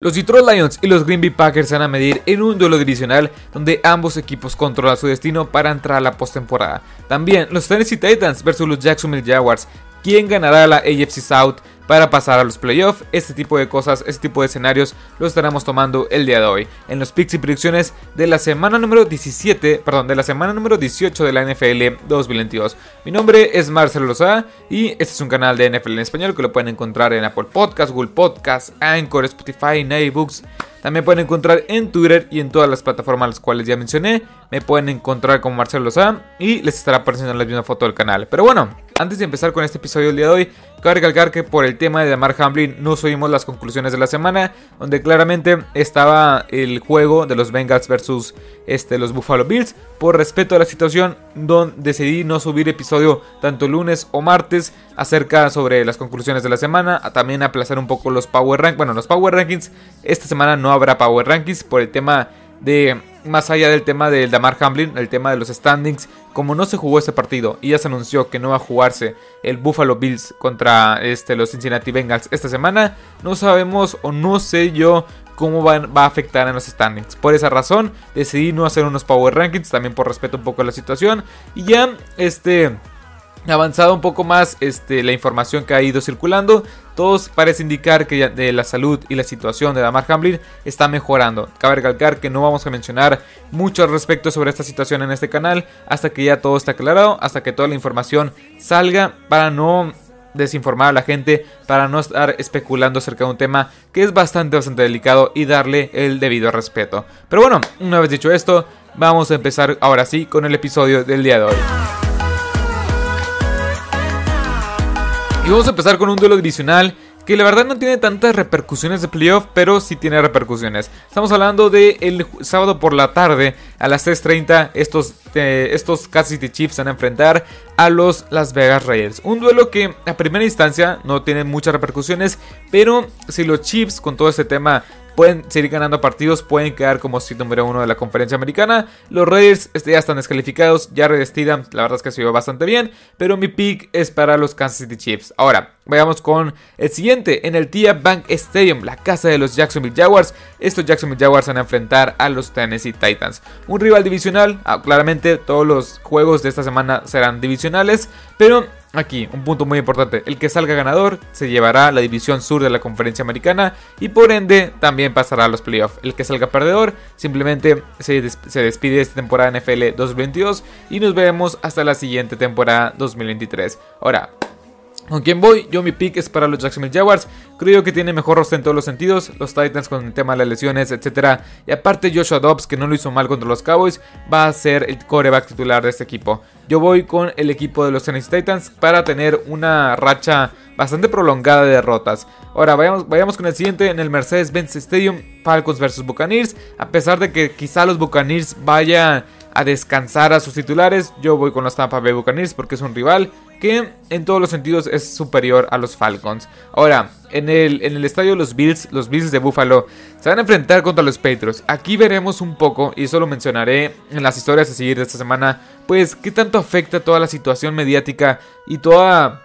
Los Detroit Lions y los Green Bay Packers se van a medir en un duelo divisional donde ambos equipos controlan su destino para entrar a la postemporada. También los Tennessee Titans versus los Jacksonville Jaguars. ¿Quién ganará la AFC South? Para pasar a los playoffs. Este tipo de cosas, este tipo de escenarios lo estaremos tomando el día de hoy en los picks y predicciones de la semana número 17, perdón, de la semana número 18 de la NFL 2022. Mi nombre es Marcelo Lozada y este es un canal de NFL en español que lo pueden encontrar en Apple Podcasts, Google Podcasts, Anchor, Spotify, Books. También pueden encontrar en Twitter y en todas las plataformas las cuales ya mencioné. Me pueden encontrar como Marcelo Lozada y les estará apareciendo la misma foto del canal. Pero bueno, antes de empezar con este episodio del día de hoy, cabe recalcar que por el tema de Damar Hamlin no subimos las conclusiones de la semana, donde claramente estaba el juego de los Bengals versus este, los Buffalo Bills. Por respeto a la situación, don, decidí no subir episodio tanto lunes o martes acerca sobre las conclusiones de la semana, también aplazar un poco los Power Rankings. Bueno, los Power Rankings, esta semana no habrá Power Rankings por el tema de más allá del tema del Damar Hamlin, el tema de los standings, como no se jugó este partido y ya se anunció que no va a jugarse el Buffalo Bills contra este, los Cincinnati Bengals esta semana, no sabemos o no sé yo cómo va, va, a afectar en los standings. Por esa razón decidí no hacer unos Power Rankings, también por respeto un poco a la situación. Y ya este avanzado un poco más este, la información que ha ido circulando, todos parece indicar que de la salud y la situación de Damar Hamlin está mejorando. Cabe recalcar que no vamos a mencionar mucho al respecto sobre esta situación en este canal hasta que ya todo está aclarado, hasta que toda la información salga para no desinformar a la gente, para no estar especulando acerca de un tema que es bastante, bastante delicado y darle el debido respeto. Pero bueno, una vez dicho esto, vamos a empezar ahora sí con el episodio del día de hoy. Y vamos a empezar con un duelo divisional que la verdad no tiene tantas repercusiones de playoff, pero sí tiene repercusiones. Estamos hablando de el sábado por la tarde a las 3.30. Estos, eh, estos Kansas City Chiefs van a enfrentar a los Las Vegas Raiders. Un duelo que a primera instancia no tiene muchas repercusiones, pero si los Chiefs con todo este tema pueden seguir ganando partidos, pueden quedar como sitio número uno de la conferencia americana. Los Raiders este, ya están descalificados, ya revestidan, la verdad es que se vio bastante bien, pero mi pick es para los Kansas City Chiefs. Ahora, vayamos con el siguiente, en el TIA Bank Stadium, la casa de los Jacksonville Jaguars. Estos Jacksonville Jaguars van a enfrentar a los Tennessee Titans. Un rival divisional, ah, claramente todos los juegos de esta semana serán divisionales, pero Aquí, un punto muy importante, el que salga ganador se llevará la división sur de la conferencia americana y por ende también pasará a los playoffs. El que salga perdedor simplemente se, despide de esta temporada NFL 2022 y nos vemos hasta la siguiente temporada 2023. Ahora, ¿Con quién voy? Yo mi pick es para los Jacksonville Jaguars. Creo que tiene mejor roster en todos los sentidos. Los Titans con el tema de las lesiones, etc. Y aparte Joshua Dobbs, que no lo hizo mal contra los Cowboys, va a ser el coreback titular de este equipo. Yo voy con el equipo de los Tennessee Titans para tener una racha bastante prolongada de derrotas. Ahora vayamos, vayamos con el siguiente en el Mercedes-Benz Stadium, Falcons vs Buccaneers. A pesar de que quizá los Buccaneers vayan a descansar a sus titulares, yo voy con los Tampa Bay Buccaneers porque es un rival que en todos los sentidos es superior a los Falcons. Ahora, en el, en el estadio de los Bills, los Bills de Buffalo, se van a enfrentar contra los Patriots. Aquí veremos un poco, y eso lo mencionaré en las historias a seguir de esta semana, pues qué tanto afecta toda la situación mediática y toda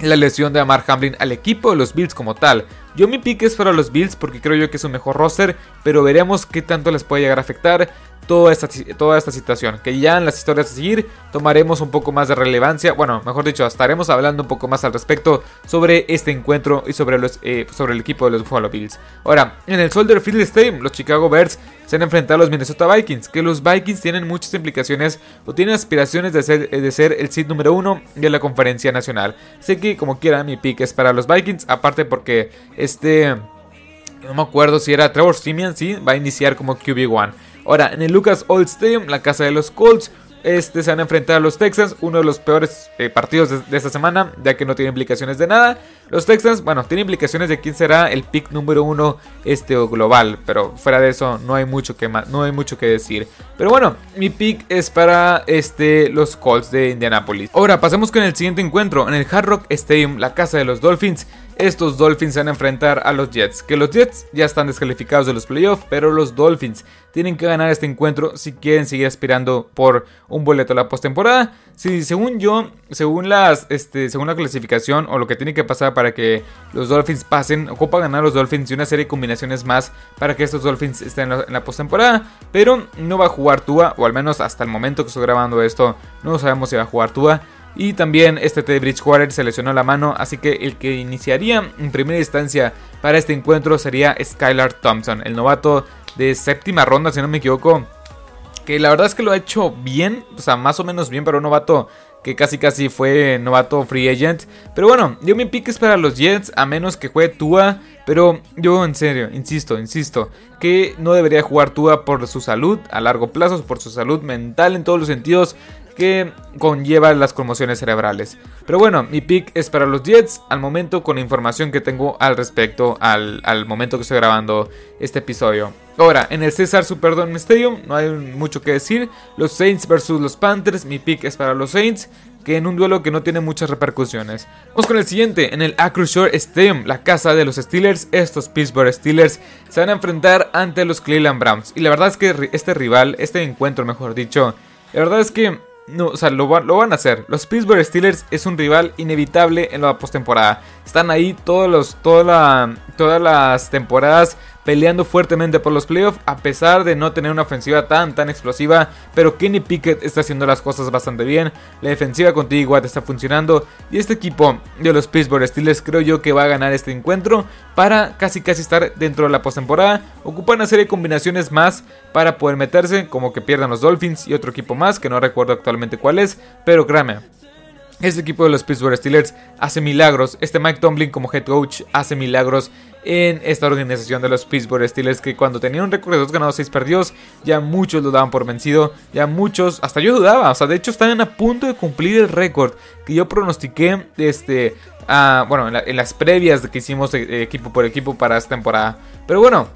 la lesión de Amar Hamlin al equipo de los Bills como tal. Yo mi pick es para los Bills porque creo yo que es un mejor roster, pero veremos qué tanto les puede llegar a afectar toda esta, toda esta situación. Que ya en las historias a seguir tomaremos un poco más de relevancia. Bueno, mejor dicho, estaremos hablando un poco más al respecto sobre este encuentro y sobre, los, eh, sobre el equipo de los Buffalo Bills. Ahora, en el Soldier Field Stadium, los Chicago Bears se han enfrentado a los Minnesota Vikings. Que los Vikings tienen muchas implicaciones o tienen aspiraciones de ser, de ser el seed número uno de la conferencia nacional. Sé que como quiera mi pick es para los Vikings. Aparte porque este... No me acuerdo si era Trevor Simeon, sí, va a iniciar como QB1. Ahora, en el Lucas Old Stadium, la casa de los Colts, este se van a enfrentar a los Texans, uno de los peores eh, partidos de, esta semana, ya que no tiene implicaciones de nada. Los Texans, bueno, tiene implicaciones de quién será el pick número uno este global, pero fuera de eso no hay mucho que no hay mucho que decir. Pero bueno, mi pick es para este los Colts de Indianapolis. Ahora pasemos con el siguiente encuentro en el Hard Rock Stadium, la casa de los Dolphins. Estos Dolphins se van a enfrentar a los Jets. Que los Jets ya están descalificados de los playoffs, pero los Dolphins tienen que ganar este encuentro si quieren seguir aspirando por un boleto a la postemporada. Si según yo, según las, este, según la clasificación o lo que tiene que pasar para que los Dolphins pasen, ocupa ganar los Dolphins y una serie de combinaciones más para que estos Dolphins estén en la, la postemporada. Pero no va a jugar Tua, o al menos hasta el momento que estoy grabando esto, no sabemos si va a jugar Tua. Y también este Teddy Bridgewater se lesionó la mano, así que el que iniciaría en primera instancia para este encuentro sería Skylar Thompson, el novato de séptima ronda, si no me equivoco. Que la verdad es que lo ha hecho bien, o sea, más o menos bien para un novato que casi casi fue novato free agent. Pero bueno, yo me piques para los Jets, a menos que juegue Tua. Pero yo en serio, insisto, insisto, que no debería jugar Tua por su salud a largo plazo, por su salud mental en todos los sentidos que conlleva las conmociones cerebrales. Pero bueno, mi pick es para los Jets al momento con la información que tengo al respecto al, momento que estoy grabando este episodio. Ahora, en el César Superdome Stadium no hay mucho que decir. Los Saints versus los Panthers, mi pick es para los Saints que en un duelo que no tiene muchas repercusiones. Vamos con el siguiente, en el Acrisure Stadium, la casa de los Steelers, estos Pittsburgh Steelers se van a enfrentar ante los Cleveland Browns. Y la verdad es que este rival, este encuentro mejor dicho, la verdad es que no, o sea, lo, lo, van a hacer. Los Pittsburgh Steelers es un rival inevitable en la postemporada. Están ahí todos los, toda todas las temporadas peleando fuertemente por los playoffs a pesar de no tener una ofensiva tan tan explosiva, pero Kenny Pickett está haciendo las cosas bastante bien, la defensiva con T. Watt está funcionando y este equipo de los Pittsburgh Steelers creo yo que va a ganar este encuentro para casi casi estar dentro de la postemporada, ocupan una serie de combinaciones más para poder meterse, como que pierdan los Dolphins y otro equipo más que no recuerdo actualmente cuál es, pero créame, este equipo de los Pittsburgh Steelers hace milagros. Este Mike Tomlin como head coach hace milagros en esta organización de los Pittsburgh Steelers que cuando tenían un récord de 2 ganados 6 perdidos ya muchos lo daban por vencido, ya muchos, hasta yo dudaba, o sea, de hecho están a punto de cumplir el récord que yo pronostiqué este, bueno, en, las previas que hicimos equipo por equipo para esta temporada. Pero bueno,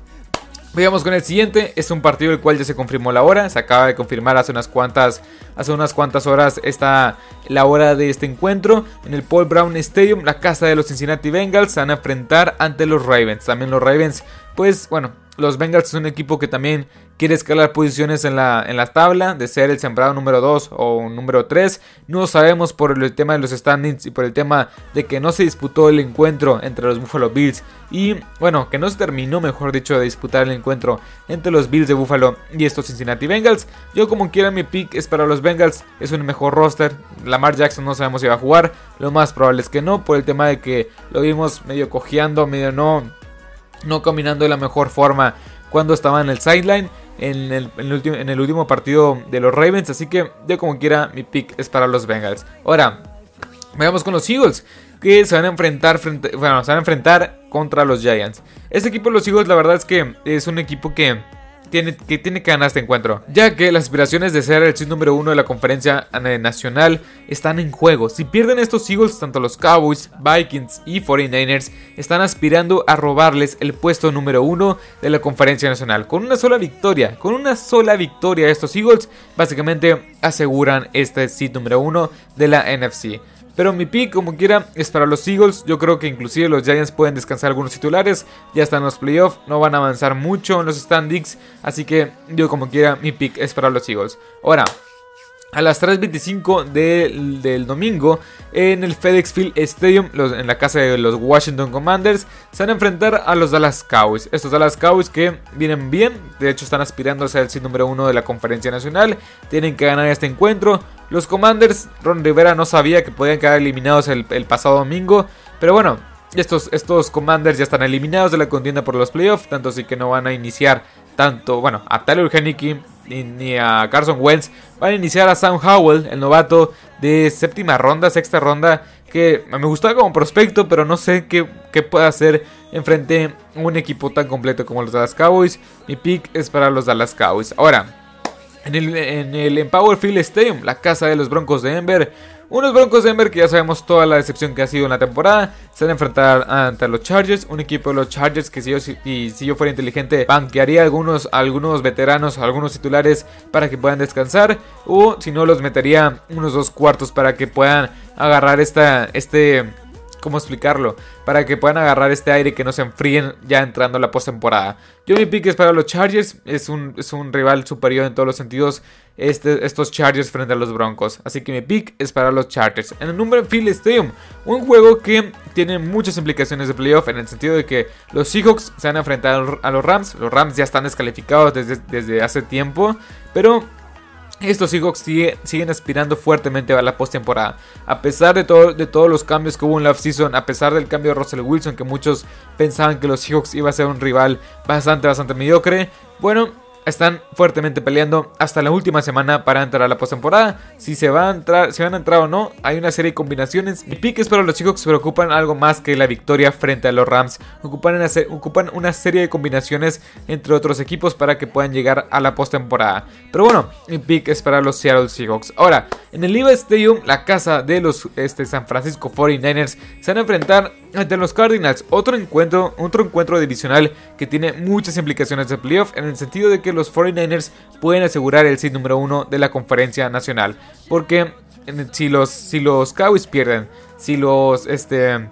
Vayamos con el siguiente, es un partido el cual ya se confirmó la hora, se acaba de confirmar hace unas cuantas, hace unas cuantas horas está la hora de este encuentro en el Paul Brown Stadium, la casa de los Cincinnati Bengals. Van a enfrentar ante los Ravens, también los Ravens, pues bueno, los Bengals es un equipo que también quiere escalar posiciones en la, en la tabla, de ser el sembrado número 2 o número 3. No sabemos por el tema de los standings y por el tema de que no se disputó el encuentro entre los Buffalo Bills y, bueno, que no se terminó, mejor dicho, de disputar el encuentro entre los Bills de Buffalo y estos Cincinnati Bengals. Yo, como quiera, mi pick es para los Bengals, es un mejor roster. Lamar Jackson no sabemos si va a jugar, lo más probable es que no, por el tema de que lo vimos medio cojeando, medio no no caminando de la mejor forma cuando estaba en el sideline en el, en el, último partido de los Ravens. Así que yo como quiera mi pick es para los Bengals. Ahora, veamos con los Eagles. Que se van a enfrentar bueno, se van a enfrentar contra los Giants. Este equipo de los Eagles la verdad es que es un equipo que tiene, que tiene que ganar este encuentro, ya que las aspiraciones de ser el seed número uno de la conferencia nacional están en juego. Si pierden estos Eagles, tanto los Cowboys, Vikings y 49ers están aspirando a robarles el puesto número uno de la conferencia nacional. Con una sola victoria, con una sola victoria estos Eagles, básicamente aseguran este seed número uno de la NFC. Pero mi pick, como quiera, es para los Eagles. Yo creo que inclusive los Giants pueden descansar algunos titulares. Ya están los playoffs, no van a avanzar mucho en los standings. Así que yo como quiera, mi pick es para los Eagles. Ahora, a las 3.25 del, del, domingo en el FedEx Field Stadium, en la casa de los Washington Commanders, se van a enfrentar a los Dallas Cowboys. Estos Dallas Cowboys que vienen bien, de hecho están aspirando a ser el número uno de la conferencia nacional, tienen que ganar este encuentro. Los Commanders, Ron Rivera no sabía que podían quedar eliminados el, pasado domingo, pero bueno, estos, estos Commanders ya están eliminados de la contienda por los playoffs, tanto así que no van a iniciar tanto, bueno, a Tyler Henneke ni, a Carson Wentz. Van a iniciar a Sam Howell, el novato de séptima ronda, sexta ronda, que me gustaba como prospecto, pero no sé qué, qué puede hacer enfrente a un equipo tan completo como los Dallas Cowboys. Mi pick es para los Dallas Cowboys. Ahora, en el, en el Empower Field Stadium, la casa de los Broncos de Denver, unos Broncos de Denver que ya sabemos toda la decepción que ha sido en la temporada. Se van a enfrentar ante los Chargers. Un equipo de los Chargers que si yo, si, yo fuera inteligente banquearía algunos, algunos veteranos, algunos titulares para que puedan descansar. O si no los metería unos dos cuartos para que puedan agarrar esta, este, cómo explicarlo, para que puedan agarrar este aire que no se enfríen ya entrando la postemporada. Yo mi pick es para los Chargers, es un, es un rival superior en todos los sentidos este, estos Chargers frente a los Broncos. Así que mi pick es para los Chargers. En el número Field Stadium, un juego que tiene muchas implicaciones de playoff en el sentido de que los Seahawks se han enfrentado a los Rams. Los Rams ya están descalificados desde, desde hace tiempo, pero estos Seahawks siguen aspirando fuertemente a la postemporada. A pesar de, todo, de todos los cambios que hubo en la offseason, a pesar del cambio de Russell Wilson, que muchos pensaban que los Seahawks iba a ser un rival bastante, bastante mediocre. Bueno, están fuertemente peleando hasta la última semana para entrar a la postemporada. Si se va a entrar, si van a entrar o no, hay una serie de combinaciones. Y piques para los chicos se preocupan algo más que la victoria frente a los Rams. Ocupan una, serie de combinaciones entre otros equipos para que puedan llegar a la postemporada. Pero bueno, mi pick es para los Seattle Seahawks. Ahora, en el Liva Stadium, la casa de los este, San Francisco 49ers, se van a enfrentar ante los Cardinals. Otro encuentro, otro encuentro divisional que tiene muchas implicaciones de playoff en el sentido de que los 49ers pueden asegurar el seed número uno de la conferencia nacional. Porque si los, si los Cowboys pierden, si los este,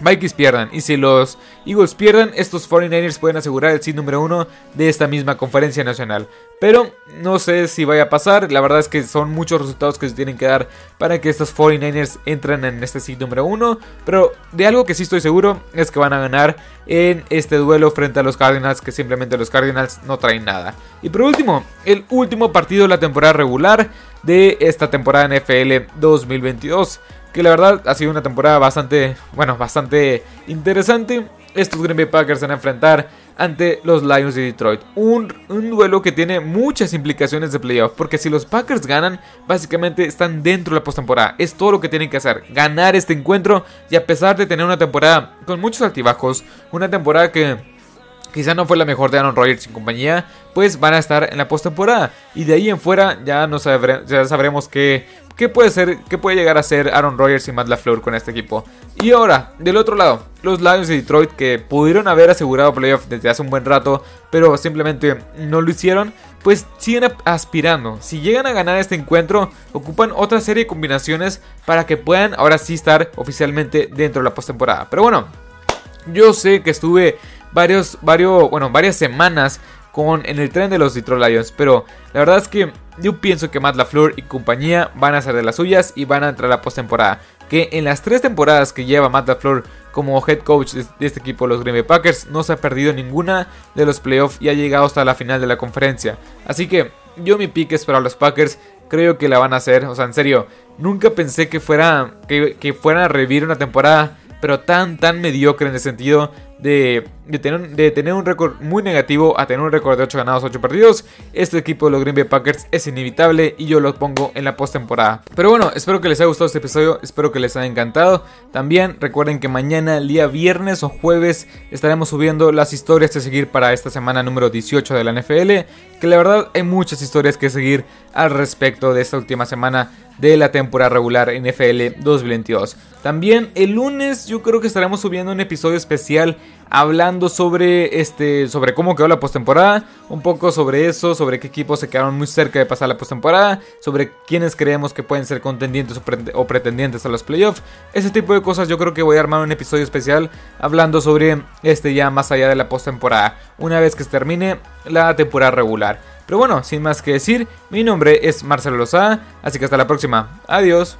Vikings pierdan y si los Eagles pierdan, estos 49ers pueden asegurar el seed número uno de esta misma conferencia nacional. Pero no sé si vaya a pasar, la verdad es que son muchos resultados que se tienen que dar para que estos 49ers entren en este seed número uno. Pero de algo que sí estoy seguro es que van a ganar en este duelo frente a los Cardinals, que simplemente los Cardinals no traen nada. Y por último, el último partido de la temporada regular de esta temporada NFL 2022 que la verdad ha sido una temporada bastante, bueno, bastante interesante. Estos Green Bay Packers van a enfrentar ante los Lions de Detroit. Un, duelo que tiene muchas implicaciones de playoff. Porque si los Packers ganan, básicamente están dentro de la postemporada. Es todo lo que tienen que hacer. Ganar este encuentro. Y a pesar de tener una temporada con muchos altibajos. Una temporada que quizá no fue la mejor de Aaron Rodgers y compañía. Pues van a estar en la postemporada. Y de ahí en fuera ya, no ya sabremos que ¿Qué puede ser, qué puede llegar a ser Aaron Rodgers y Matt LaFleur con este equipo? Y ahora, del otro lado, los Lions de Detroit que pudieron haber asegurado playoff desde hace un buen rato, pero simplemente no lo hicieron, pues siguen aspirando. Si llegan a ganar este encuentro, ocupan otra serie de combinaciones para que puedan ahora sí estar oficialmente dentro de la postemporada. Pero bueno, yo sé que estuve varios, varios, bueno, varias semanas en el tren de los Detroit Lions. Pero la verdad es que yo pienso que Matt LaFleur y compañía van a ser de las suyas y van a entrar a la postemporada. Que en las tres temporadas que lleva Matt LaFleur como head coach de este equipo, los Green Bay Packers, no se ha perdido ninguna de los playoffs y ha llegado hasta la final de la conferencia. Así que yo mi pick es para los Packers. Creo que la van a hacer. O sea, en serio, nunca pensé que, fuera, que, que fueran a revivir una temporada pero tan, tan mediocre en el sentido de, tener, de tener un récord muy negativo a tener un récord de 8 ganados, 8 perdidos. Este equipo de los Green Bay Packers es inevitable y yo lo pongo en la postemporada. Pero bueno, espero que les haya gustado este episodio, espero que les haya encantado. También recuerden que mañana, el día viernes o jueves, estaremos subiendo las historias de seguir para esta semana número 18 de la NFL. Que la verdad hay muchas historias que seguir al respecto de esta última semana de la temporada regular NFL 2022. También el lunes yo creo que estaremos subiendo un episodio especial hablando sobre este sobre cómo quedó la postemporada, un poco sobre eso, sobre qué equipos se quedaron muy cerca de pasar la postemporada, sobre quiénes creemos que pueden ser contendientes o, pretendientes a los playoffs. Ese tipo de cosas yo creo que voy a armar un episodio especial hablando sobre este ya más allá de la postemporada, una vez que se termine la temporada regular. Pero bueno, sin más que decir, mi nombre es Marcelo Lozada, así que hasta la próxima. Adiós.